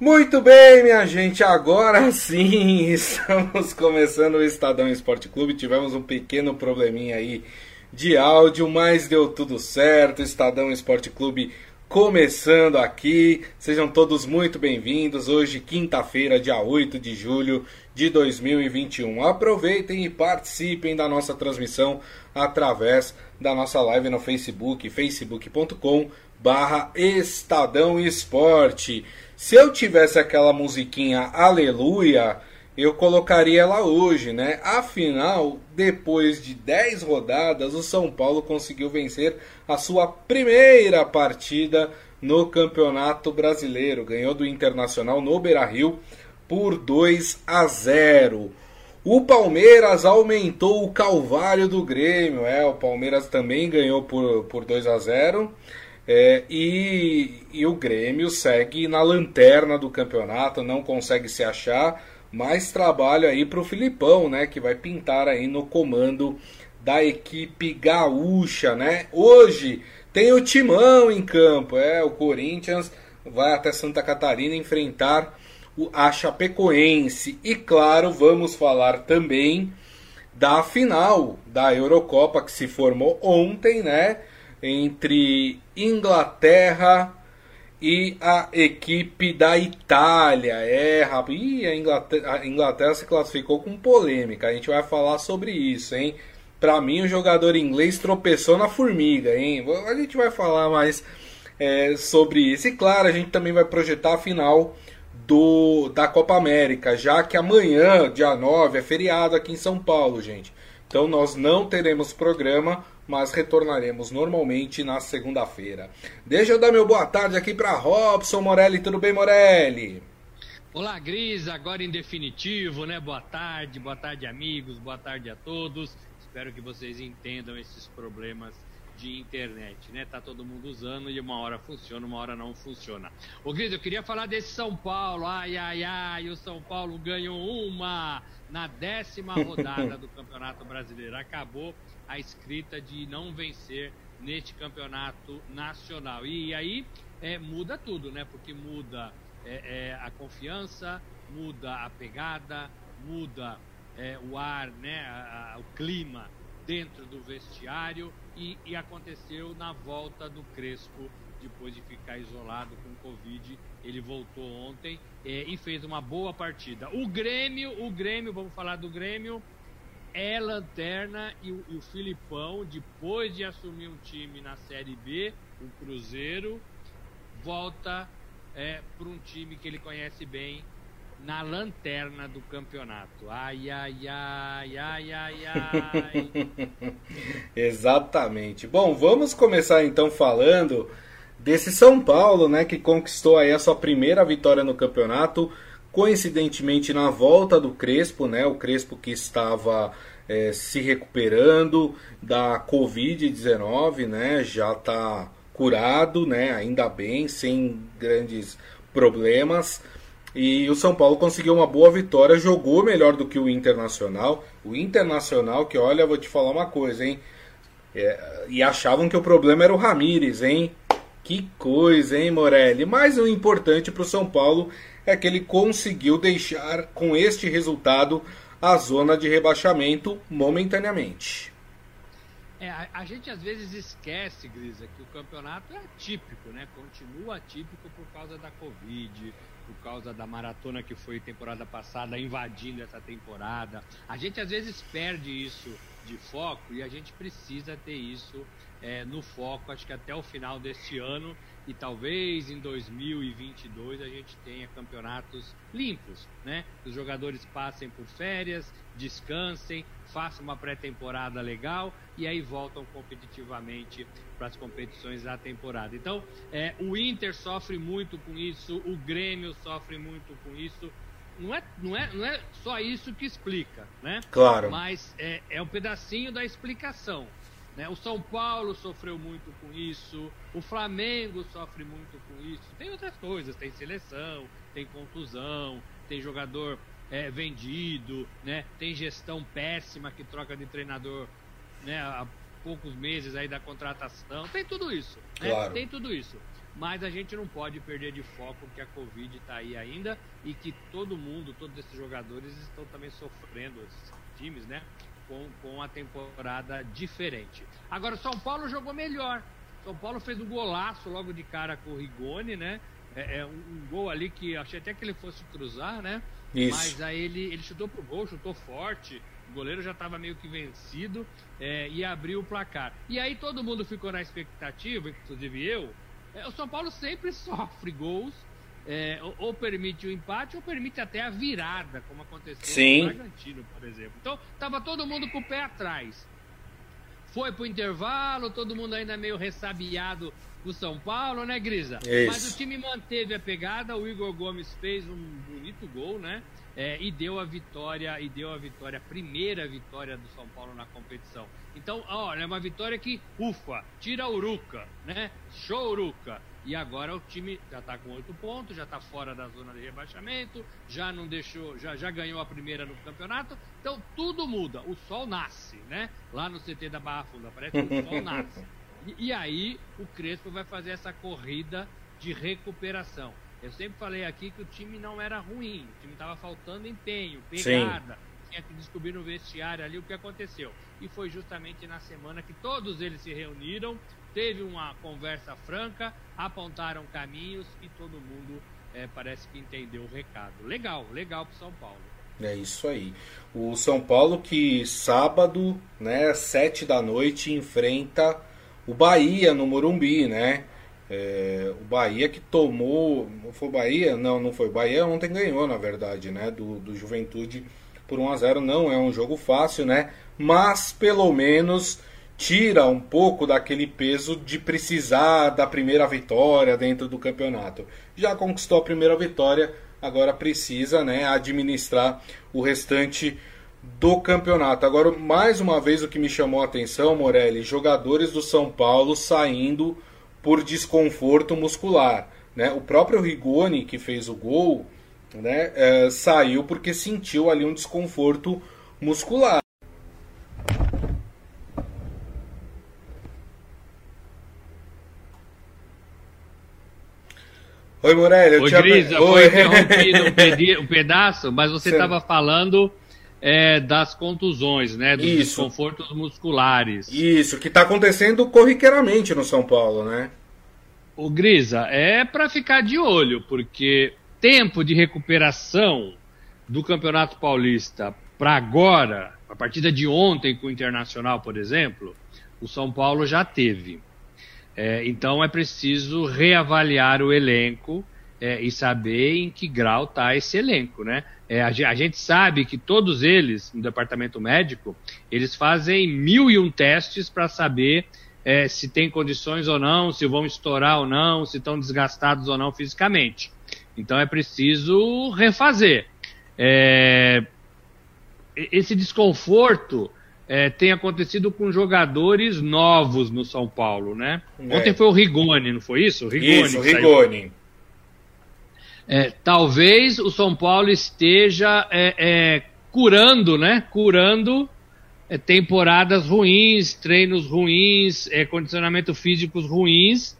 Muito bem, minha gente, agora sim estamos começando o Estadão Esporte Clube. Tivemos um pequeno probleminha aí de áudio, mas deu tudo certo. Estadão Esporte Clube começando aqui. Sejam todos muito bem-vindos. Hoje, quinta-feira, dia 8 de julho de 2021. Aproveitem e participem da nossa transmissão através da nossa live no Facebook, facebook.com barra Estadão Esporte. Se eu tivesse aquela musiquinha Aleluia, eu colocaria ela hoje, né? Afinal, depois de 10 rodadas, o São Paulo conseguiu vencer a sua primeira partida no Campeonato Brasileiro. Ganhou do Internacional no Beira-Rio por 2 a 0. O Palmeiras aumentou o calvário do Grêmio. É, o Palmeiras também ganhou por, por 2 a 0. É, e, e o Grêmio segue na lanterna do campeonato, não consegue se achar. Mais trabalho aí para o Filipão, né? Que vai pintar aí no comando da equipe gaúcha, né? Hoje tem o Timão em campo, é o Corinthians vai até Santa Catarina enfrentar a Chapecoense. E claro, vamos falar também da final da Eurocopa que se formou ontem, né? Entre Inglaterra e a equipe da Itália. É, rapaz, a Inglaterra, a Inglaterra se classificou com polêmica. A gente vai falar sobre isso, hein? Pra mim, o jogador inglês tropeçou na formiga, hein? A gente vai falar mais é, sobre isso. E claro, a gente também vai projetar a final do, da Copa América, já que amanhã, dia 9, é feriado aqui em São Paulo, gente. Então nós não teremos programa, mas retornaremos normalmente na segunda-feira. Deixa eu dar meu boa tarde aqui para Robson Morelli. Tudo bem, Morelli? Olá, Gris, agora em definitivo, né? Boa tarde, boa tarde, amigos, boa tarde a todos. Espero que vocês entendam esses problemas de internet, né? Tá todo mundo usando e uma hora funciona, uma hora não funciona. Ô Gris, eu queria falar desse São Paulo. Ai, ai, ai, o São Paulo ganhou uma na décima rodada do Campeonato Brasileiro. Acabou a escrita de não vencer neste campeonato nacional. E aí é, muda tudo, né? Porque muda é, é, a confiança, muda a pegada, muda é, o ar, né? A, a, o clima dentro do vestiário e, e aconteceu na volta do Crespo depois de ficar isolado com Covid. Ele voltou ontem é, e fez uma boa partida. O Grêmio, o Grêmio, vamos falar do Grêmio, é lanterna e o, e o Filipão, depois de assumir um time na Série B, o Cruzeiro, volta é, para um time que ele conhece bem, na lanterna do campeonato. Ai, ai, ai, ai, ai, ai. Exatamente. Bom, vamos começar então falando desse São Paulo, né, que conquistou aí a sua primeira vitória no campeonato, coincidentemente na volta do Crespo, né, o Crespo que estava é, se recuperando da Covid-19, né, já está curado, né, ainda bem, sem grandes problemas. E o São Paulo conseguiu uma boa vitória, jogou melhor do que o Internacional. O Internacional, que olha, vou te falar uma coisa, hein? É, e achavam que o problema era o Ramires, hein? Que coisa, hein, Morelli? Mas o importante para o São Paulo é que ele conseguiu deixar com este resultado a zona de rebaixamento momentaneamente. É, a, a, gente às vezes esquece, Grisa, que o campeonato é atípico, né? Continua atípico por causa da Covid, por causa da maratona que foi temporada passada, invadindo essa temporada. A gente às vezes perde isso de foco e a gente precisa ter isso é, no foco, acho que até o final deste ano e talvez em 2022 a gente tenha campeonatos limpos, né? Os jogadores passem por férias, descansem, façam uma pré-temporada legal e aí voltam competitivamente para as competições da temporada. Então, é, o Inter sofre muito com isso, o Grêmio sofre muito com isso. Não é, não é, não é só isso que explica, né? Claro. Mas é, é um pedacinho da explicação. Né? O São Paulo sofreu muito com isso, o Flamengo sofre muito com isso. Tem outras coisas, tem seleção, tem contusão, tem jogador é, vendido, né? tem gestão péssima que troca de treinador né? há poucos meses aí da contratação. Tem tudo isso. Né? Claro. Tem tudo isso. mas a gente não pode perder de foco que a Covid está aí ainda e que todo mundo, todos esses jogadores estão também sofrendo, esses times, né? Com, com a temporada diferente. Agora, São Paulo jogou melhor. São Paulo fez um golaço logo de cara com o Rigoni, né? É, é um, um, gol ali que achei até que ele fosse cruzar, né? Isso. Mas aí ele, ele chutou pro gol, chutou forte. O goleiro já estava meio que vencido é, e abriu o placar. E aí todo mundo ficou na expectativa, inclusive eu. É, o São Paulo sempre sofre gols, é, ou, permite o empate, ou permite até a virada, como aconteceu Sim. no Bragantino, por exemplo. Então, estava todo mundo com o pé atrás. Foi pro intervalo, todo mundo ainda meio ressabiado do São Paulo, né, Grisa? Isso. Mas o time manteve a pegada, o Igor Gomes fez um bonito gol, né? É, e deu a vitória, e deu a vitória, a primeira vitória do São Paulo na competição. Então, olha, é uma vitória que, ufa, tira a Uruca, né? Show Uruca. E agora o time já está com oito pontos, já está fora da zona de rebaixamento, já não deixou, já, já ganhou a primeira no campeonato. Então tudo muda. O sol nasce, né? Lá no CT da Barra Funda, parece que o sol nasce. E, e aí o Crespo vai fazer essa corrida de recuperação. Eu sempre falei aqui que o time não era ruim, o time estava faltando empenho, pegada. Sim. Tinha que descobrir no vestiário ali o que aconteceu. E foi justamente na semana que todos eles se reuniram, teve uma conversa franca, apontaram caminhos e todo mundo é, parece que entendeu o recado. Legal, legal para São Paulo. É isso aí. O São Paulo que sábado, né, sete da noite, enfrenta o Bahia no Morumbi, né? É, o Bahia que tomou. Foi Bahia? Não, não foi. Bahia ontem ganhou, na verdade, né? Do, do Juventude por 1 a 0 Não é um jogo fácil, né? Mas pelo menos tira um pouco daquele peso de precisar da primeira vitória dentro do campeonato. Já conquistou a primeira vitória, agora precisa né, administrar o restante do campeonato. Agora, mais uma vez, o que me chamou a atenção, Morelli, jogadores do São Paulo saindo por desconforto muscular. Né? O próprio Rigoni, que fez o gol, né, é, saiu porque sentiu ali um desconforto muscular. Oi, Morelli. Oi, Grisa, foi interrompido um, pedaço, mas você estava falando é, das contusões, né? Dos Isso. desconfortos musculares. Isso, que está acontecendo corriqueiramente no São Paulo, né? O Grisa, é para ficar de olho, porque tempo de recuperação do Campeonato Paulista para agora, a partida de ontem com o Internacional, por exemplo, o São Paulo já teve. É, então é preciso reavaliar o elenco é, e saber em que grau está esse elenco, né? É, a, a, gente sabe que todos eles, no departamento médico, eles fazem mil e um testes para saber é, se tem condições ou não, se vão estourar ou não, se estão desgastados ou não fisicamente. Então é preciso refazer. É, esse desconforto é, tem acontecido com jogadores novos no São Paulo, né? É. Ontem foi o Rigoni, não foi isso? Rigoni isso, Rigoni. É, talvez o São Paulo esteja é, é, curando, né? Curando é, temporadas ruins, treinos ruins, condicionamento físicos ruins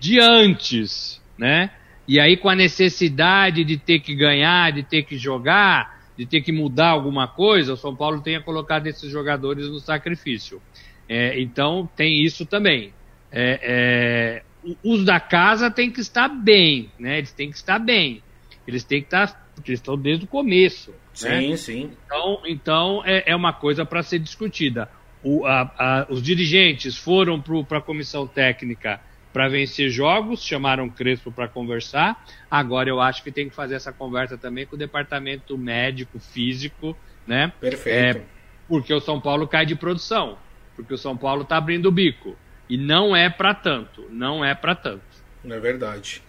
de antes, né? E aí com a necessidade de ter que ganhar, de ter que jogar, de ter que mudar alguma coisa, o São Paulo tenha colocado esses jogadores no sacrifício. É, então tem isso também. É, os da casa têm que estar bem, né? Eles têm que estar bem. Eles têm que estar, porque eles estão desde o começo. Sim, né? sim. Então, então é, é uma coisa para ser discutida. O, a, a, os dirigentes foram para a comissão técnica para vencer jogos, chamaram Crespo para conversar. Agora eu acho que tem que fazer essa conversa também com o departamento médico, físico, né? Perfeito. É, porque o São Paulo cai de produção, porque o São Paulo está abrindo o bico. E não é para tanto, não é para tanto. É verdade.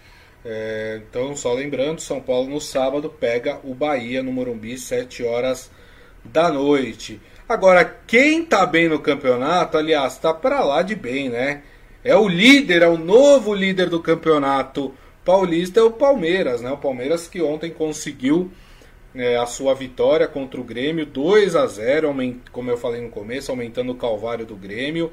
É, então, só lembrando, São Paulo no sábado pega o Bahia no Morumbi, 7 horas da noite. Agora, quem tá bem no campeonato, aliás, tá para lá de bem, né? É o líder, é o novo líder do campeonato paulista, é o Palmeiras, né? O Palmeiras que ontem conseguiu é, a sua vitória contra o Grêmio, 2 a 0 como eu falei no começo, aumentando o calvário do Grêmio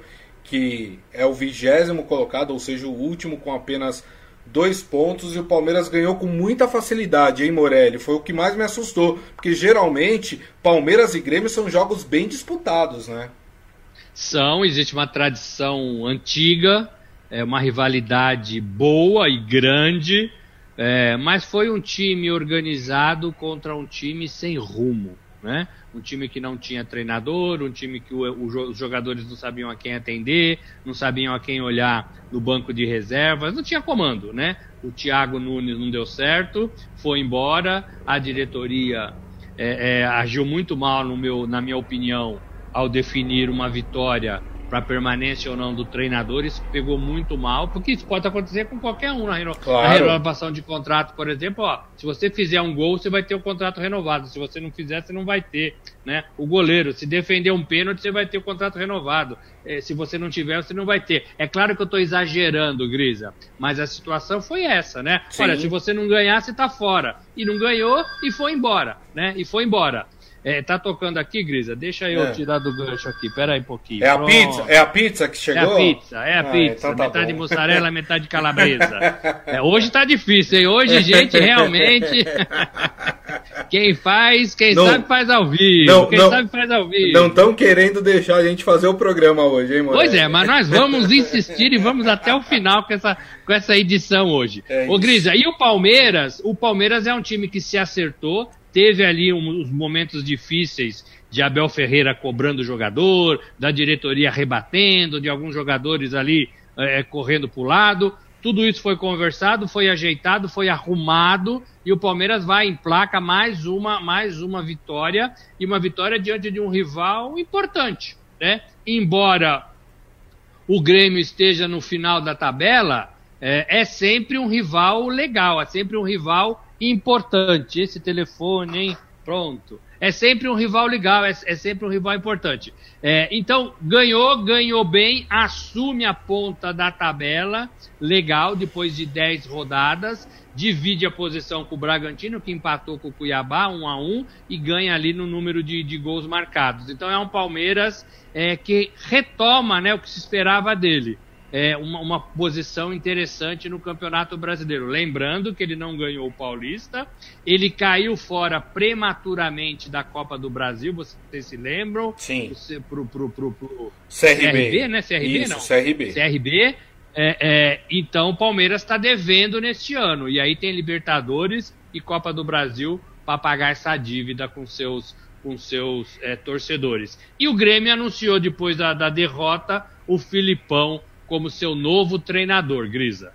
que é o vigésimo colocado, ou seja, o último com apenas dois pontos e o Palmeiras ganhou com muita facilidade, hein, Morelli? Foi o que mais me assustou, porque geralmente Palmeiras e Grêmio são jogos bem disputados, né? São, existe uma tradição antiga, é uma rivalidade boa e grande, é, mas foi um time organizado contra um time sem rumo, né? Um time que não tinha treinador, um time que o, o, os jogadores não sabiam a quem atender, não sabiam a quem olhar no banco de reservas, não tinha comando, né? O Thiago Nunes não deu certo, foi embora, a diretoria é, é, agiu muito mal, no meu, na minha opinião, ao definir uma vitória para permanência ou não do treinador, isso pegou muito mal, porque isso pode acontecer com qualquer um na, reno... claro. na renovação de contrato, por exemplo, ó, se você fizer um gol, você vai ter o contrato renovado, se você não fizer, você não vai ter, né? O goleiro, se defender um pênalti, você vai ter o contrato renovado, é, se você não tiver, você não vai ter. É claro que eu estou exagerando, Grisa, mas a situação foi essa, né? Sim. Olha, se você não ganhar, você está fora, e não ganhou, e foi embora, né? E foi embora. É, tá tocando aqui, Grisa? Deixa eu é. tirar do gancho aqui. Pera aí um pouquinho. É a pizza? É a pizza que chegou? É a pizza, é a ah, pizza. Então tá metade bom. mussarela, metade calabresa. É, hoje tá difícil, hein? Hoje, gente, realmente. quem faz, quem não, sabe faz ao vivo. Não, quem não, sabe faz ao vivo. Não estão querendo deixar a gente fazer o programa hoje, hein, mano? Pois é, mas nós vamos insistir e vamos até o final com essa, com essa edição hoje. É Ô, Grisa, e o Palmeiras? O Palmeiras é um time que se acertou teve ali uns momentos difíceis de Abel Ferreira cobrando o jogador, da diretoria rebatendo, de alguns jogadores ali é, correndo para o lado. Tudo isso foi conversado, foi ajeitado, foi arrumado e o Palmeiras vai em placa mais uma, mais uma vitória e uma vitória diante de um rival importante, né? Embora o Grêmio esteja no final da tabela, é, é sempre um rival legal, é sempre um rival importante. Esse telefone, hein? Pronto. É sempre um rival legal, é, é sempre um rival importante. É, então, ganhou, ganhou bem, assume a ponta da tabela, legal, depois de 10 rodadas, divide a posição com o Bragantino, que empatou com o Cuiabá, 1 a 1 e ganha ali no número de, de gols marcados. Então é um Palmeiras é, que retoma né, o que se esperava dele é, uma, uma, posição interessante no Campeonato Brasileiro. Lembrando que ele não ganhou o Paulista, ele caiu fora prematuramente da Copa do Brasil, vocês se lembram? Sim. Pro, pro, pro, pro CRB. CRB, né? CRB Isso, não. CRB. CRB. É, é, então o Palmeiras está devendo neste ano. E aí tem Libertadores e Copa do Brasil para pagar essa dívida com seus, com seus é, torcedores. E o Grêmio anunciou depois da, da derrota o Filipão como seu novo treinador, Grisa?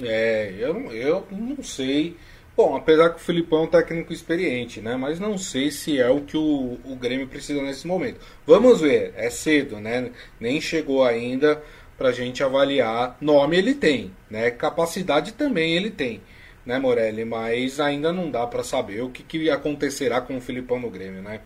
É, eu, eu não sei. Bom, apesar que o Filipão é um técnico experiente, né? Mas não sei se é o que o, o Grêmio precisa nesse momento. Vamos ver, é cedo, né? Nem chegou ainda pra gente avaliar. Nome ele tem, né? Capacidade também ele tem, né, Morelli? Mas ainda não dá para saber o que, que acontecerá com o Filipão no Grêmio, né?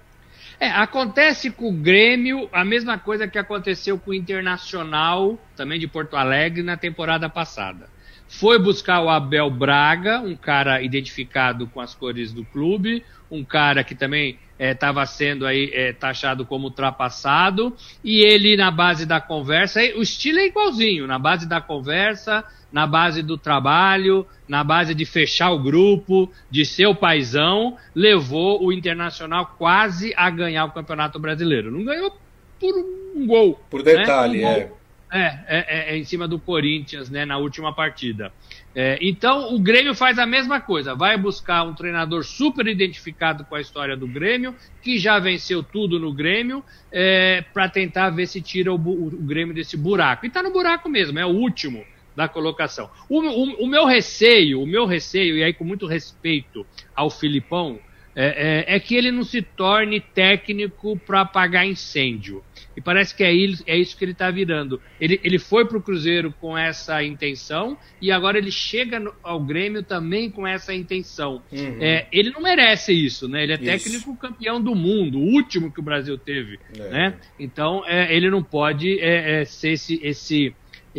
É, acontece com o Grêmio a mesma coisa que aconteceu com o Internacional, também de Porto Alegre, na temporada passada. Foi buscar o Abel Braga, um cara identificado com as cores do clube, um cara que também estava é, sendo aí é, taxado como ultrapassado, e ele na base da conversa, o estilo é igualzinho, na base da conversa, na base do trabalho, na base de fechar o grupo, de ser o paizão, levou o Internacional quase a ganhar o Campeonato Brasileiro. Não ganhou por um gol. Por detalhe, né? um é. É, é, é, é, em cima do Corinthians, né, na última partida. É, então, o Grêmio faz a mesma coisa, vai buscar um treinador super identificado com a história do Grêmio, que já venceu tudo no Grêmio, é, para tentar ver se tira o, o, o Grêmio desse buraco. E tá no buraco mesmo, é o último da colocação. O, o, o, meu receio, o meu receio, e aí com muito respeito ao Filipão, é, é, é que ele não se torne técnico para apagar incêndio. E parece que é, isso, é isso que ele está virando. Ele, ele foi para o Cruzeiro com essa intenção e agora ele chega no, ao Grêmio também com essa intenção. Uhum. É, ele não merece isso, né? Ele é técnico isso. campeão do mundo, o último que o Brasil teve, é. né? Então é, ele não pode é, é, ser esse, esse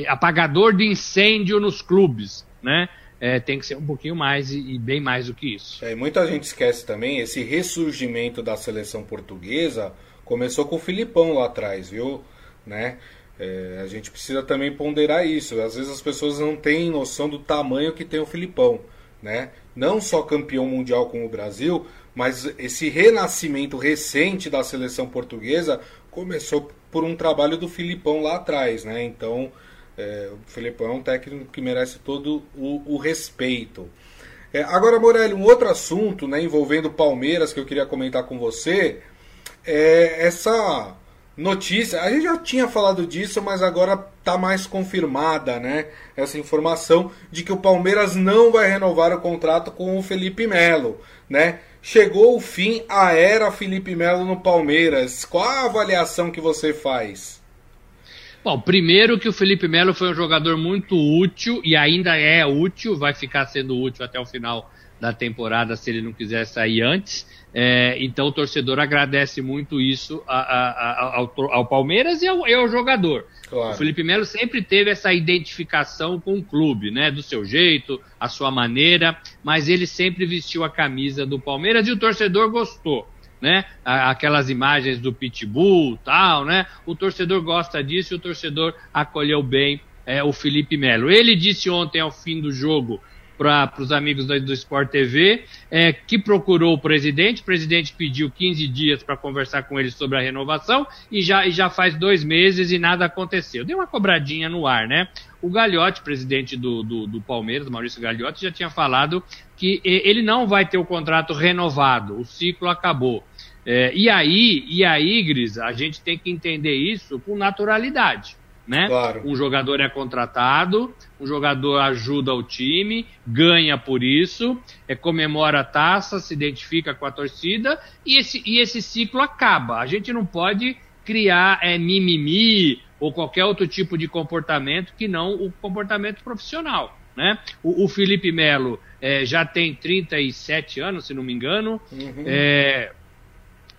apagador de incêndio nos clubes, né? É, tem que ser um pouquinho mais e, e bem mais do que isso. É, muita gente esquece também esse ressurgimento da seleção portuguesa começou com o Filipão lá atrás, viu? Né? É, a gente precisa também ponderar isso. Às vezes as pessoas não têm noção do tamanho que tem o Filipão, né? Não só campeão mundial com o Brasil, mas esse renascimento recente da seleção portuguesa começou por um trabalho do Filipão lá atrás, né? Então, é, o Filipão é um técnico que merece todo o, o respeito. É, agora, Morelli, um outro assunto né, envolvendo Palmeiras que eu queria comentar com você é essa notícia. A gente já tinha falado disso, mas agora está mais confirmada né, essa informação de que o Palmeiras não vai renovar o contrato com o Felipe Melo. Né? Chegou o fim a era Felipe Melo no Palmeiras. Qual a avaliação que você faz? Bom, primeiro que o Felipe Melo foi um jogador muito útil e ainda é útil, vai ficar sendo útil até o final da temporada se ele não quiser sair antes. É, então o torcedor agradece muito isso a, a, a, ao, ao, Palmeiras e ao, e ao jogador. Claro. O Felipe Melo sempre teve essa identificação com o clube, né? Do seu jeito, a sua maneira, mas ele sempre vestiu a camisa do Palmeiras e o torcedor gostou né? Aquelas imagens do pitbull, tal, né? O torcedor gosta disso e o torcedor acolheu bem é, o Felipe Melo. Ele disse ontem ao fim do jogo para os amigos do, do Sport TV, é, que procurou o presidente. O presidente pediu 15 dias para conversar com ele sobre a renovação e já, e já faz dois meses e nada aconteceu. Deu uma cobradinha no ar, né? O Gagliotti, presidente do, do, do Palmeiras, Maurício Gagliotti, já tinha falado que ele não vai ter o contrato renovado, o ciclo acabou. É, e aí, e aí, Gris, a gente tem que entender isso com naturalidade. Né? Claro. Um jogador é contratado, um jogador ajuda o time, ganha por isso, é, comemora a taça, se identifica com a torcida e esse, e esse ciclo acaba. A gente não pode criar é, mimimi ou qualquer outro tipo de comportamento que não o comportamento profissional. Né? O, o Felipe Melo é, já tem 37 anos, se não me engano. Uhum. É,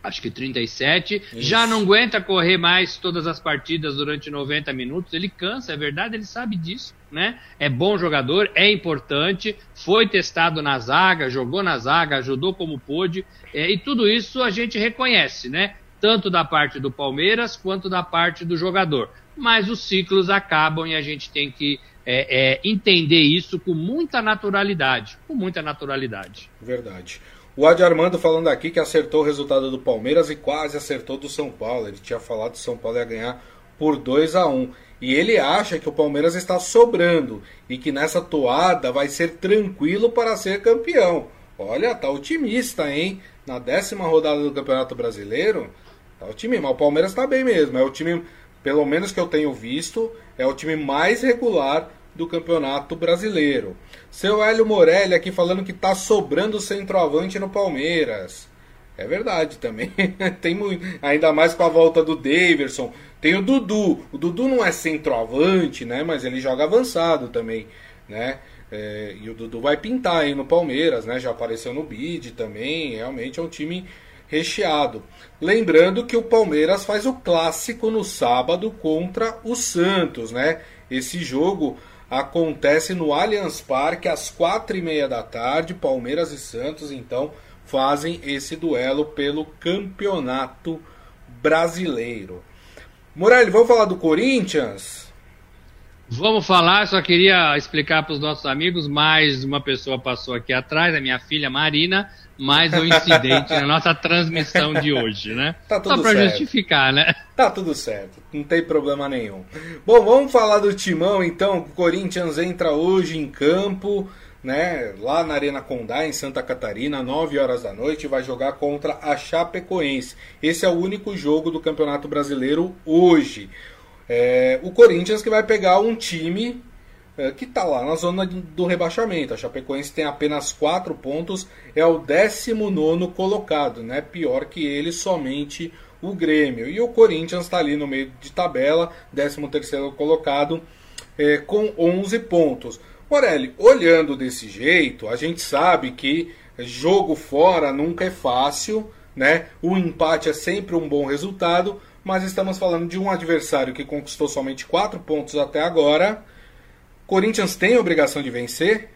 acho que 37, Isso. já não aguenta correr mais todas as partidas durante 90 minutos, ele cansa, é verdade, ele sabe disso, né? É bom jogador, é importante, foi testado na zaga, jogou na zaga, ajudou como pôde, é, e tudo isso a gente reconhece, né? Tanto da parte do Palmeiras quanto da parte do jogador. Mas os ciclos acabam e a gente tem que é, é, entender isso com muita naturalidade, com muita naturalidade. Verdade. O Adi Armando falando aqui que acertou o resultado do Palmeiras e quase acertou do São Paulo. Ele tinha falado que o São Paulo ia ganhar por 2 a 1 E ele acha que o Palmeiras está sobrando e que nessa toada vai ser tranquilo para ser campeão. Olha, tá otimista, hein? Na décima rodada do Campeonato Brasileiro, tá otimista. Mas o Palmeiras está bem mesmo. É o time, pelo menos que eu tenho visto, é o time mais regular do Campeonato Brasileiro. Seu Hélio Morelli aqui falando que tá sobrando centroavante no Palmeiras. É verdade também. Tem muito, ainda mais com a volta do Daverson. Tem o Dudu. O Dudu não é centroavante, né? Mas ele joga avançado também, né? É, e o Dudu vai pintar aí no Palmeiras, né? Já apareceu no bid também. Realmente é um time recheado. Lembrando que o Palmeiras faz o clássico no sábado contra o Santos, né? Esse jogo acontece no Allianz Parque às quatro e meia da tarde. Palmeiras e Santos então fazem esse duelo pelo campeonato brasileiro. Morelli, vamos falar do Corinthians? Vamos falar, só queria explicar para os nossos amigos, mais uma pessoa passou aqui atrás, a minha filha Marina, mais um incidente na nossa transmissão de hoje, né? Tá tudo Só para justificar, né? Tá tudo certo, não tem problema nenhum. Bom, vamos falar do timão então. O Corinthians entra hoje em campo, né? Lá na Arena Condá, em Santa Catarina, 9 horas da noite, vai jogar contra a Chapecoense. Esse é o único jogo do Campeonato Brasileiro hoje. É, o Corinthians que vai pegar um time é, que está lá na zona do rebaixamento. A Chapecoense tem apenas 4 pontos, é o 19 colocado, né? pior que ele somente o Grêmio. E o Corinthians está ali no meio de tabela, 13 colocado, é, com 11 pontos. Morelli, olhando desse jeito, a gente sabe que jogo fora nunca é fácil, né? O empate é sempre um bom resultado, mas estamos falando de um adversário que conquistou somente 4 pontos até agora Corinthians tem obrigação de vencer?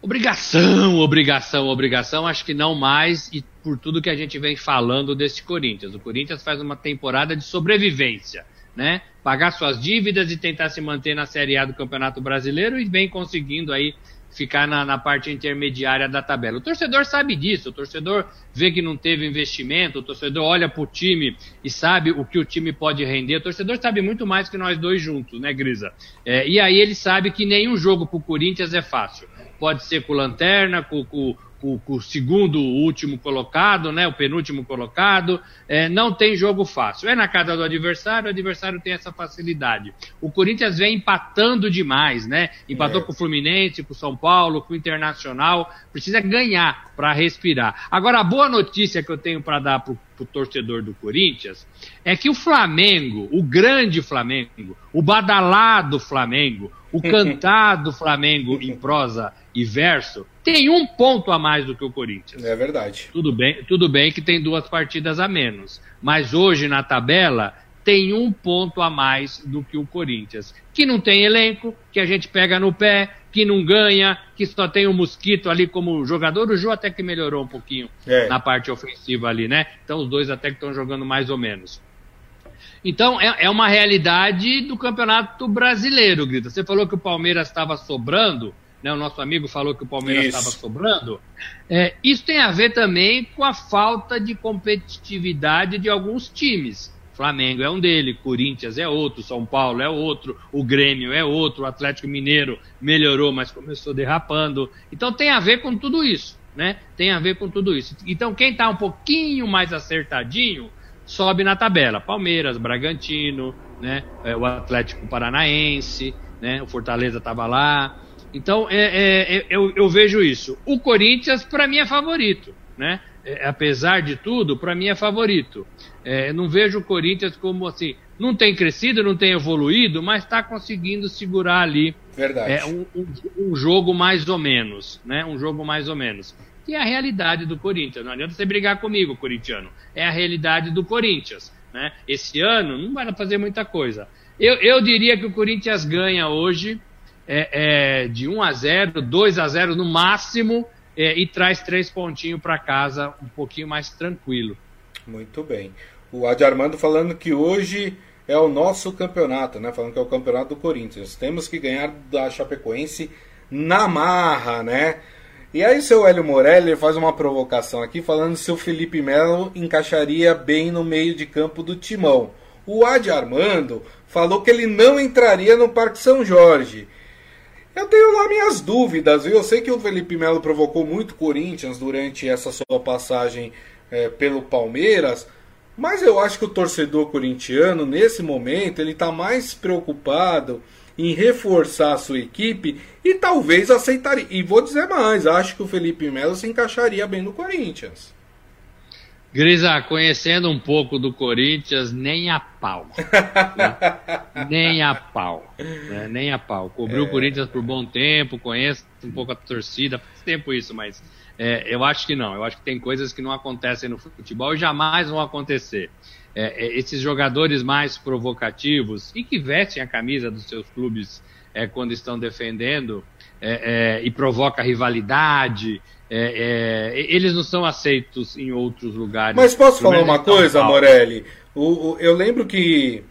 Obrigação, obrigação, obrigação, acho que não mais, e por tudo que a gente vem falando desse Corinthians. O Corinthians faz uma temporada de sobrevivência. né? Pagar suas dívidas e tentar se manter na Série A do Campeonato Brasileiro e vem conseguindo aí ficar na, na, parte intermediária da tabela. O torcedor sabe disso, o torcedor vê que não teve investimento, o torcedor olha para o time e sabe o que o time pode render. O torcedor sabe muito mais que nós dois juntos, né, Grisa? É, e aí ele sabe que nenhum jogo para o Corinthians é fácil. Pode ser com lanterna, com, com, o, o, segundo, o último colocado, né, o penúltimo colocado. É, não tem jogo fácil. É na casa do adversário, o adversário tem essa facilidade. O Corinthians vem empatando demais, né? Empatou é. com o Fluminense, com o São Paulo, com o Internacional. Precisa ganhar para respirar. Agora, a boa notícia que eu tenho para dar para o torcedor do Corinthians é que o Flamengo, o grande Flamengo, o badalado Flamengo, o cantado Flamengo em prosa e verso, tem um ponto a mais do que o Corinthians. É verdade. Tudo bem, tudo bem que tem duas partidas a menos, mas hoje na tabela tem um ponto a mais do que o Corinthians, que não tem elenco, que a gente pega no pé, que não ganha, que só tem o Mosquito ali como jogador. O Ju até que melhorou um pouquinho é. na parte ofensiva ali, né? Então os dois até que estão jogando mais ou menos. Então é, é uma realidade do Campeonato Brasileiro, Grita. Você falou que o Palmeiras estava sobrando né, o nosso amigo falou que o Palmeiras estava sobrando. É, isso tem a ver também com a falta de competitividade de alguns times. Flamengo é um dele, Corinthians é outro, São Paulo é outro, o Grêmio é outro, o Atlético Mineiro melhorou, mas começou derrapando. Então tem a ver com tudo isso, né? Tem a ver com tudo isso. Então quem está um pouquinho mais acertadinho sobe na tabela. Palmeiras, Bragantino, né? É, o Atlético Paranaense, né? O Fortaleza estava lá. Então, é, é, é, eu, eu, vejo isso. O Corinthians, para mim, é favorito. Né? É, apesar de tudo, para mim é favorito. É, não vejo o Corinthians como assim. Não tem crescido, não tem evoluído, mas está conseguindo segurar ali é, um, um, um, jogo mais ou menos. Né? Um jogo mais ou menos. Que é a realidade do Corinthians. Não adianta você brigar comigo, corintiano. É a realidade do Corinthians. Né? Esse ano não vai fazer muita coisa. Eu, eu diria que o Corinthians ganha hoje é, é, de 1 a 0, 2 a 0 no máximo, é, e traz três pontinhos para casa um pouquinho mais tranquilo. Muito bem. O Adi Armando falando que hoje é o nosso campeonato, né? Falando que é o campeonato do Corinthians. Temos que ganhar da Chapecoense na marra, né? E aí o seu Hélio Morelli faz uma provocação aqui falando se o Felipe Melo encaixaria bem no meio de campo do Timão. O Adi Armando falou que ele não entraria no Parque São Jorge. Eu tenho lá minhas dúvidas, viu? Eu sei que o Felipe Melo provocou muito Corinthians durante essa sua passagem é, pelo Palmeiras, mas eu acho que o torcedor corintiano, nesse momento, ele está mais preocupado em reforçar a sua equipe e talvez aceitaria. E vou dizer mais, acho que o Felipe Melo se encaixaria bem no Corinthians. Grisa, conhecendo um pouco do Corinthians, nem a pau. Né? nem a pau. Né? Nem a pau. Cobriu é. o Corinthians por bom tempo, conheço um pouco a torcida, faz tempo isso, mas é, eu acho que não. Eu acho que tem coisas que não acontecem no futebol e jamais vão acontecer. É, é esses jogadores mais provocativos e que vestem a camisa dos seus clubes é, quando estão defendendo é, e provoca rivalidade, é, é, eles não são aceitos em outros lugares. Mas posso falar uma coisa, Morelli? O, o, eu lembro que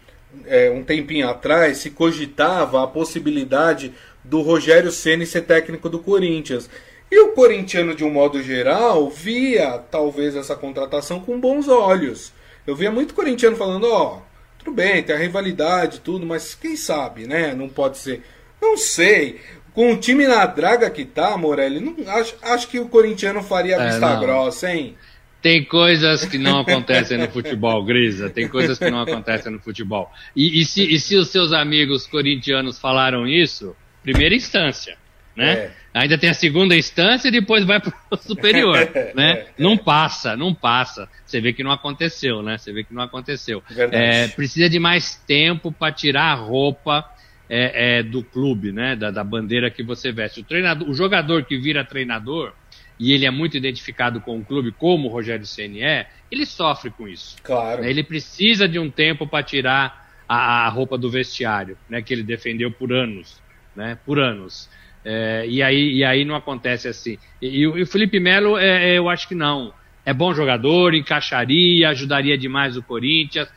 é, um tempinho atrás se cogitava a possibilidade do Rogério Ceni ser técnico do Corinthians. E o corintiano, de um modo geral, via talvez essa contratação com bons olhos. Eu via muito corintiano falando, ó, oh, tudo bem, tem a rivalidade tudo, mas quem sabe, né? Não pode ser. Não sei. Com o time na draga que tá, Morelli, não, acho, acho que o corintiano faria é, vista grossa, hein? Tem coisas que não acontecem no futebol, Grisa. Tem coisas que não acontecem no futebol. E, e, se, e se os seus amigos corintianos falaram isso, primeira instância, né? É. Ainda tem a segunda instância e depois vai para o superior, né? É, não passa, não passa. Você vê que não aconteceu, né? Você vê que não aconteceu. É, precisa de mais tempo para tirar a roupa é, é, do clube, né? Da, da, bandeira que você veste. O, treinador, o jogador que vira treinador e ele é muito identificado com o clube, como o Rogério Ceni é, ele sofre com isso. Claro. Ele precisa de um tempo para tirar a, a, roupa do vestiário, né? Que ele defendeu por anos, né? Por anos. É, e, aí, e aí não acontece assim. E, e o Felipe Melo, é, é, eu acho que não. É bom jogador, encaixaria, ajudaria demais o Corinthians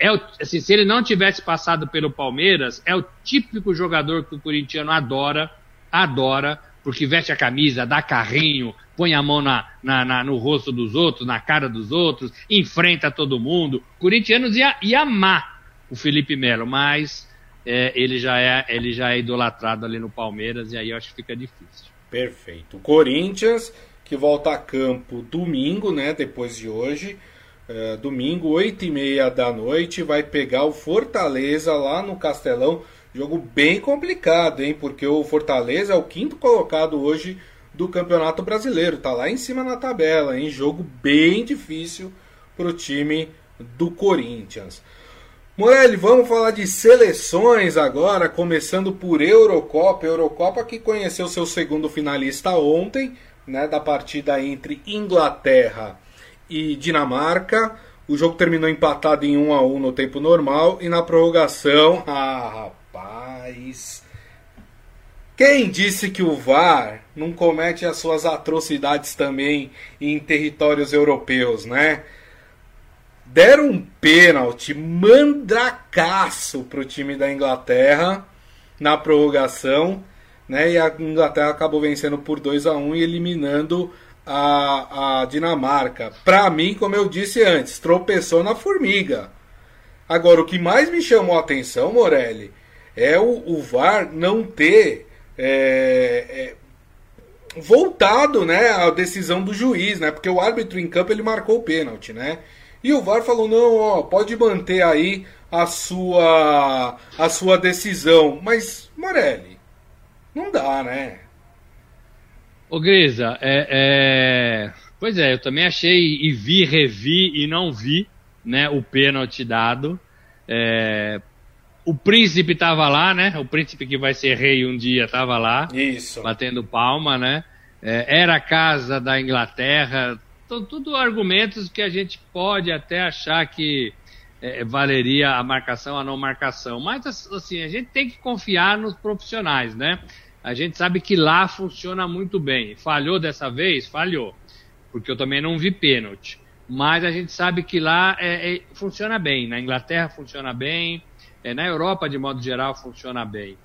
é o, assim, se ele não tivesse passado pelo Palmeiras, é o típico jogador que o corintiano adora, adora, porque veste a camisa, dá carrinho, põe a mão na, na, na, no rosto dos outros, na cara dos outros, enfrenta todo mundo. Corintianos ia, ia amar o Felipe Melo, mas é, ele, já é, ele já é idolatrado ali no Palmeiras e aí eu acho que fica difícil. Perfeito. Corinthians, que volta a campo domingo, né? Depois de hoje. É, domingo, 8 e meia da noite, vai pegar o Fortaleza lá no Castelão. Jogo bem complicado, hein? Porque o Fortaleza é o quinto colocado hoje do Campeonato Brasileiro. Tá lá em cima na tabela, hein? Jogo bem difícil pro time do Corinthians. Morelli, vamos falar de seleções agora, começando por Eurocopa. Eurocopa que conheceu seu segundo finalista ontem, né, da partida entre Inglaterra e Dinamarca. O jogo terminou empatado em 1 a 1 no tempo normal e na prorrogação, ah, rapaz. Quem disse que o VAR não comete as suas atrocidades também em territórios europeus, né? Deram um pênalti mandracaço pro time da Inglaterra na prorrogação, né? E a Inglaterra acabou vencendo por 2 a 1 e eliminando a, a Dinamarca. Para mim, como eu disse antes, tropeçou na formiga. Agora, o que mais me chamou a atenção, Morelli, é o, o VAR não ter é, é, voltado né, à decisão do juiz, né? Porque o árbitro em campo ele marcou o pênalti, né? E o VAR falou: não, ó, pode manter aí a sua, a sua decisão. Mas, Morelli, não dá, né? Ô, Grisa, é, é... pois é, eu também achei e vi, revi e não vi né, o pênalti dado. É... O príncipe estava lá, né? O príncipe que vai ser rei um dia estava lá. Isso. Batendo palma, né? É, era a casa da Inglaterra, então, tudo argumentos que a gente pode até achar que é, valeria a marcação, a não marcação. Mas, assim, a gente tem que confiar nos profissionais, né? A gente sabe que lá funciona muito bem. Falhou dessa vez? Falhou. Porque eu também não vi pênalti. Mas a gente sabe que lá é, é, funciona bem. Na Inglaterra funciona bem. É, na Europa, de modo geral, funciona bem.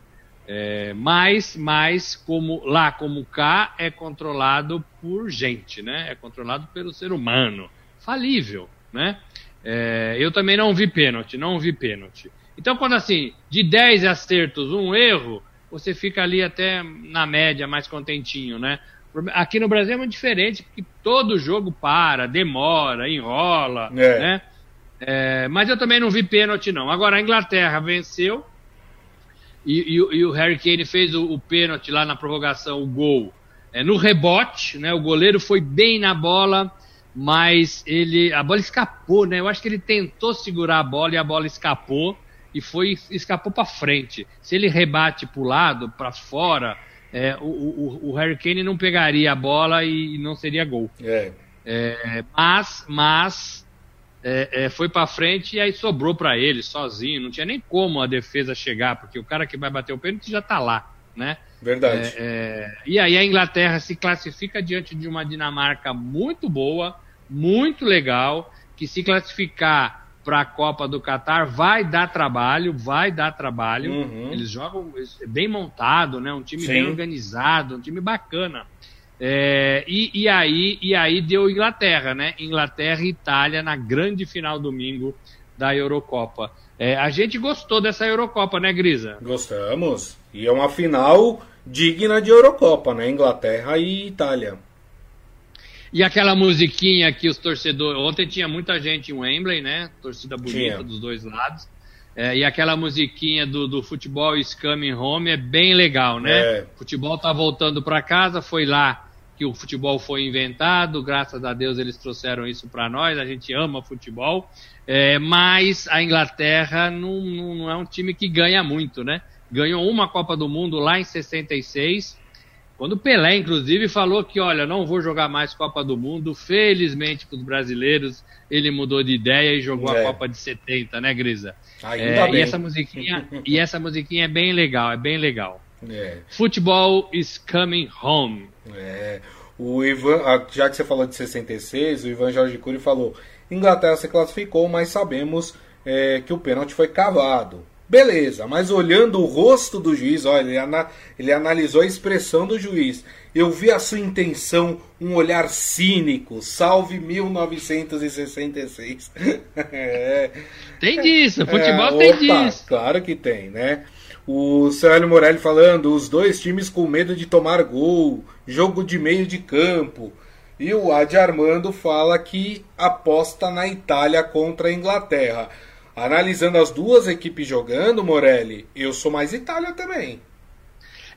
É, mas, mas como lá como cá é controlado por gente, né? É controlado pelo ser humano, falível, né? É, eu também não vi pênalti, não vi pênalti. Então, quando assim, de 10 acertos, um erro, você fica ali até na média mais contentinho, né? Aqui no Brasil é muito diferente, porque todo jogo para, demora, enrola, é. né? É, mas eu também não vi pênalti, não. Agora, a Inglaterra venceu, e, e, e o Harry Kane fez o, o pênalti lá na prorrogação, o gol. É, no rebote, né? O goleiro foi bem na bola, mas ele a bola escapou, né? Eu acho que ele tentou segurar a bola e a bola escapou e foi escapou para frente. Se ele rebate para o lado, para fora, é, o, o, o, Harry Kane não pegaria a bola e, não seria gol. É. É, mas, mas é, é, foi para frente e aí sobrou para ele sozinho. Não tinha nem como a defesa chegar, porque o cara que vai bater o pênalti já está lá, né? Verdade. É, e aí a Inglaterra se classifica diante de uma Dinamarca muito boa, muito legal, que se classificar para a Copa do Catar vai dar trabalho, vai dar trabalho. Uhum. Eles jogam bem montado, né? Um time Sim. bem organizado, um time bacana. É, e, e, aí, e aí deu Inglaterra, né? Inglaterra e Itália na grande final domingo da Eurocopa. É, a gente gostou dessa Eurocopa, né, Grisa? Gostamos. E é uma final digna de Eurocopa, né? Inglaterra e Itália. E aquela musiquinha que os torcedores. Ontem tinha muita gente em Wembley, né? Torcida bonita dos dois lados. É, e aquela musiquinha do, do futebol is coming home é bem legal, né? É. Futebol tá voltando para casa, foi lá que o futebol foi inventado, graças a Deus eles trouxeram isso para nós, a gente ama futebol, é, mas a Inglaterra não, não, não, é um time que ganha muito, né? Ganhou uma Copa do Mundo lá em 66, quando o Pelé, inclusive, falou que, olha, não vou jogar mais Copa do Mundo, felizmente para os brasileiros, ele mudou de ideia e jogou é. a Copa de 70, né, Grisa? É, e essa musiquinha e essa musiquinha é bem legal, é bem legal. É. Futebol is coming home. É. O Ivan, já que você falou de 66, o Ivan Jorge Cury falou: Inglaterra se classificou, mas sabemos é, que o pênalti foi cavado. Beleza, mas olhando o rosto do juiz, olha, ele, ana, ele analisou a expressão do juiz. Eu vi a sua intenção, um olhar cínico, salve 1966. é, tem disso, futebol é, tem opa, disso. Claro que tem, né? O Célio Morelli falando, os dois times com medo de tomar gol, jogo de meio de campo. E o Adi Armando fala que aposta na Itália contra a Inglaterra. Analisando as duas equipes jogando, Morelli, eu sou mais Itália também.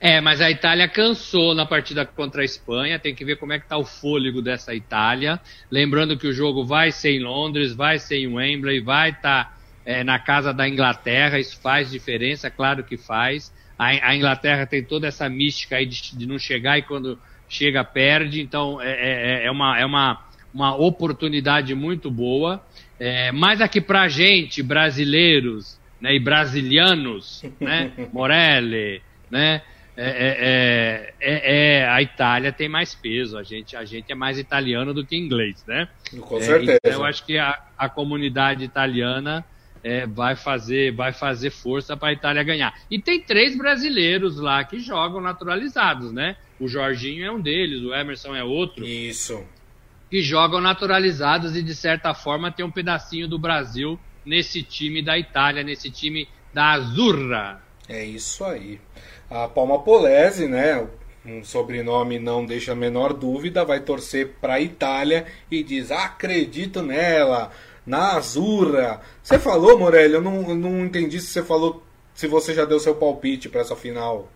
É, mas a Itália cansou na partida contra a Espanha. Tem que ver como é que tá o fôlego dessa Itália. Lembrando que o jogo vai ser em Londres, vai ser em Wembley, vai estar tá, é, na casa da Inglaterra. Isso faz diferença, claro que faz. A, a Inglaterra tem toda essa mística aí de, de, não chegar e quando chega perde. Então é, é, é uma, é uma, uma oportunidade muito boa. É, mas aqui pra gente, brasileiros né, e brasilianos, né, Morelli, né, é, é, é, é, a Itália tem mais peso, a gente, a gente é mais italiano do que inglês, né? Com certeza. então eu acho que a, a comunidade italiana vai, fazer, vai fazer força para a Itália ganhar. E tem três brasileiros lá que jogam naturalizados, né? O Jorginho é um deles, o Emerson é outro. Isso que jogam naturalizados e de certa forma tem um pedacinho do Brasil nesse time da Itália, nesse time da Azurra. É isso aí. A Palma Polese, né? Um sobrenome não deixa a menor dúvida, vai torcer para a Itália e diz: acredito nela, na Azurra. Você falou, Morelli, eu não, eu não entendi se você falou, se você já deu seu palpite para essa final.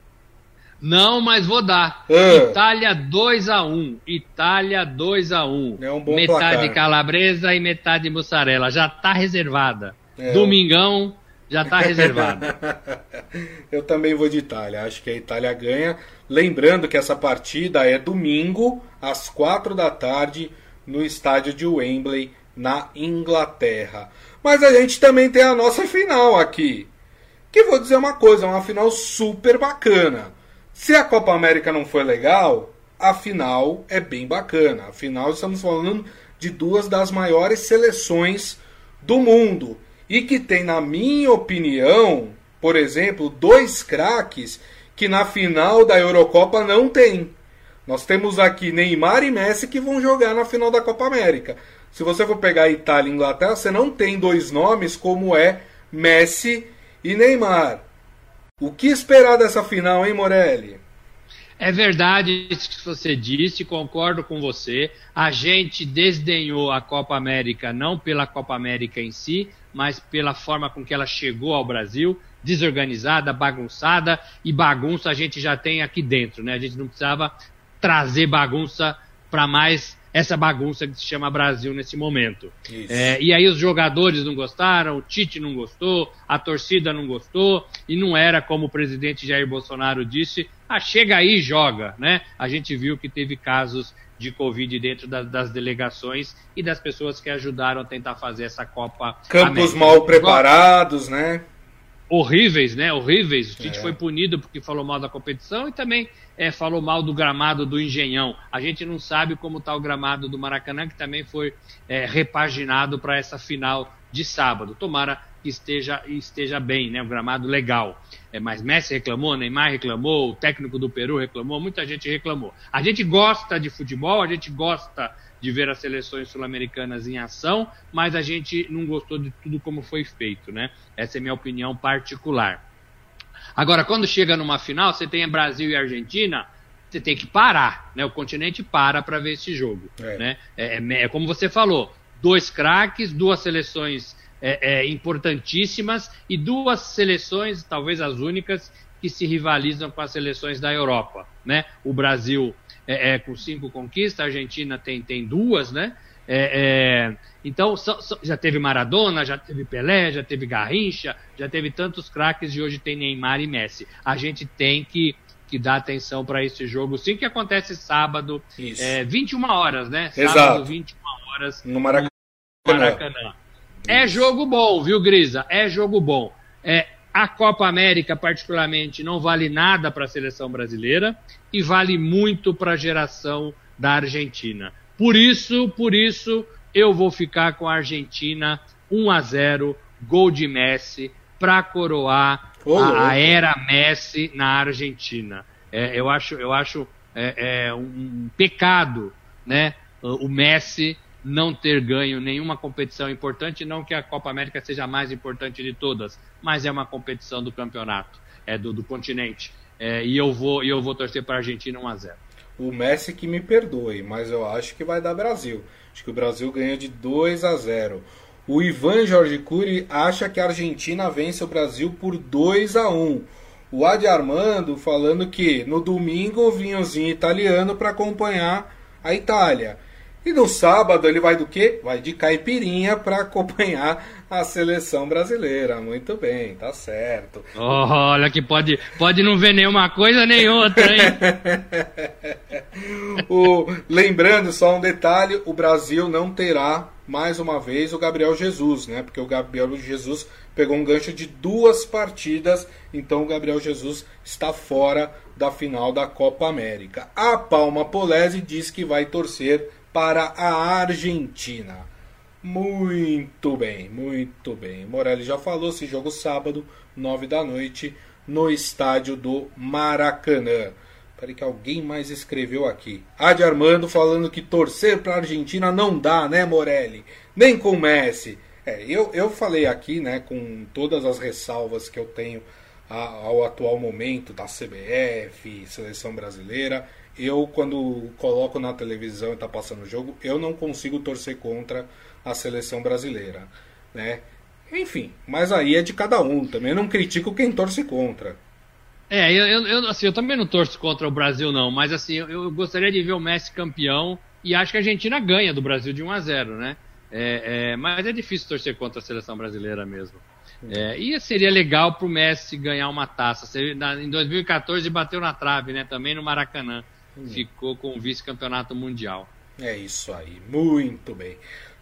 Não, mas vou dar. É. Itália 2 a 1 Itália 2 a 1 é um bom Metade placar. calabresa e metade mussarela. Já tá reservada. É. Domingão já tá reservada. Eu também vou de Itália. Acho que a Itália ganha. Lembrando que essa partida é domingo, às 4 da tarde, no estádio de Wembley, na Inglaterra. Mas a gente também tem a nossa final aqui. Que vou dizer uma coisa, é uma final super bacana. Se a Copa América não foi legal, a final é bem bacana. Afinal, estamos falando de duas das maiores seleções do mundo e que tem, na minha opinião, por exemplo, dois craques que na final da Eurocopa não tem. Nós temos aqui Neymar e Messi que vão jogar na final da Copa América. Se você for pegar Itália e Inglaterra, você não tem dois nomes como é Messi e Neymar. O que esperar dessa final, hein, Morelli? É verdade isso que você disse, concordo com você. A gente desdenhou a Copa América não pela Copa América em si, mas pela forma com que ela chegou ao Brasil, desorganizada, bagunçada, e bagunça a gente já tem aqui dentro, né? A gente não precisava trazer bagunça para mais essa bagunça que se chama Brasil nesse momento. É, e aí os jogadores não gostaram, o Tite não gostou, a torcida não gostou, e não era como o presidente Jair Bolsonaro disse, ah, chega aí e joga, né? A gente viu que teve casos de Covid dentro das, das delegações e das pessoas que ajudaram a tentar fazer essa Copa. Campos América. mal preparados, né? Horríveis, né? Horríveis. O Tite é. foi punido porque falou mal da competição e também é, falou mal do gramado do Engenhão. A gente não sabe como está o gramado do Maracanã, que também foi é, repaginado para essa final de sábado. Tomara esteja, esteja bem, né? O gramado legal. É, mas Messi reclamou, Neymar reclamou, o técnico do Peru reclamou, muita gente reclamou. A gente gosta de futebol, a gente gosta de ver as seleções sul-americanas em ação, mas a gente não gostou de tudo como foi feito, né? Essa é minha opinião particular. Agora, quando chega numa final, você tem Brasil e Argentina, você tem que parar, né? O continente para para ver esse jogo, é. né? É, é, é, como você falou, dois craques, duas seleções é, é, importantíssimas e duas seleções, talvez as únicas, que se rivalizam com as seleções da Europa, né? O Brasil é, é, com cinco conquistas, a Argentina tem, tem duas, né? É, é, então, so, so, já teve Maradona, já teve Pelé, já teve Garrincha, já teve tantos craques e hoje tem Neymar e Messi. A gente tem que, que dar atenção para esse jogo, sim, que acontece sábado, é, 21 horas, né? Sábado, Exato. 21 horas no Maracanã. No Maracanã. É jogo bom, viu, Grisa? É jogo bom. É, a Copa América, particularmente, não vale nada para a seleção brasileira e vale muito para a geração da Argentina. Por isso, por isso, eu vou ficar com a Argentina 1 a 0 gol de Messi para coroar oh, a, a, era Messi na Argentina. É, eu acho, eu acho é, é um pecado, né? O Messi não ter ganho nenhuma competição importante, não que a Copa América seja a mais importante de todas, mas é uma competição do campeonato, é do, do continente. É, e eu vou, eu vou torcer para a Argentina 1 a 0. O Messi que me perdoe, mas eu acho que vai dar Brasil. Acho que o Brasil ganha de 2 a 0. O Ivan Jorge Cury acha que a Argentina vence o Brasil por 2 a 1. O Adi Armando falando que no domingo o vinhozinho italiano para acompanhar a Itália. E no sábado ele vai do quê? Vai de caipirinha para acompanhar a seleção brasileira. Muito bem, tá certo. olha que pode, pode não ver nenhuma coisa nem outra, hein? o, lembrando só um detalhe, o Brasil não terá mais uma vez o Gabriel Jesus, né? Porque o Gabriel Jesus pegou um gancho de duas partidas, então o Gabriel Jesus está fora da final da Copa América. A Palma Polese diz que vai torcer para a Argentina. Muito bem, muito bem. Morelli já falou, esse jogo sábado, 9 da noite, no estádio do Maracanã. Peraí que alguém mais escreveu aqui. Adi Armando falando que torcer para a Argentina não dá, né, Morelli? Nem com Messi. É, eu, eu falei aqui, né, com todas as ressalvas que eu tenho ao atual momento da CBF, seleção brasileira eu quando coloco na televisão e está passando o jogo, eu não consigo torcer contra a seleção brasileira, né? Enfim, mas aí é de cada um. Também não critico quem torce contra. É, eu, eu, assim, eu também não torço contra o Brasil, não. Mas assim, eu, eu, gostaria de ver o Messi campeão e acho que a Argentina ganha do Brasil de 1 a 0 né? É, é, mas é difícil torcer contra a seleção brasileira mesmo. É, e seria legal para o Messi ganhar uma taça. Em 2014 bateu na trave, né? Também no Maracanã. Hum. ficou com o vice-campeonato mundial. É isso aí, muito bem.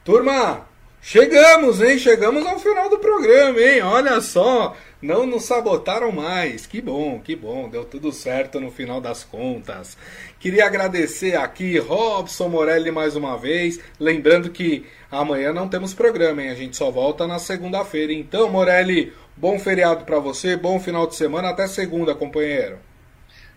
Turma, chegamos, hein? Chegamos ao final do programa, hein? Olha só, não nos sabotaram mais. Que bom, que bom, deu tudo certo no final das contas. Queria agradecer aqui Robson Morelli mais uma vez. Lembrando que amanhã não temos programa, hein? A gente só volta na segunda-feira. Então, Morelli, bom feriado para você, bom final de semana. Até segunda, companheiro.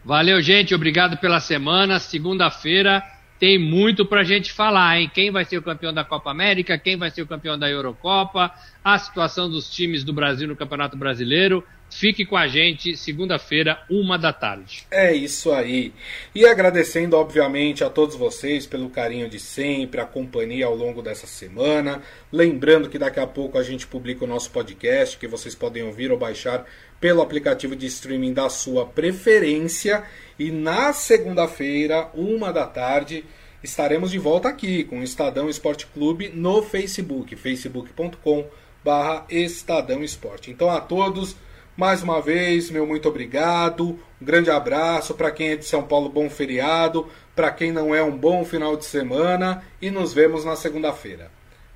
Valeu, gente. Obrigado pela semana. Segunda-feira tem muito pra gente falar, hein? Quem vai ser o campeão da Copa América, quem vai ser o campeão da Eurocopa, a situação dos times do Brasil no Campeonato Brasileiro. Fique com a gente, segunda-feira, uma da tarde. É isso aí. E agradecendo, obviamente, a todos vocês pelo carinho de sempre, a companhia ao longo dessa semana. Lembrando que daqui a pouco a gente publica o nosso podcast, que vocês podem ouvir ou baixar pelo aplicativo de streaming da sua preferência. E na segunda-feira, uma da tarde, estaremos de volta aqui com o Estadão Esporte Clube no Facebook, facebook.com barra Estadão Esporte. Então a todos, mais uma vez, meu muito obrigado, um grande abraço para quem é de São Paulo, bom feriado, para quem não é um bom final de semana e nos vemos na segunda-feira.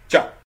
Tchau!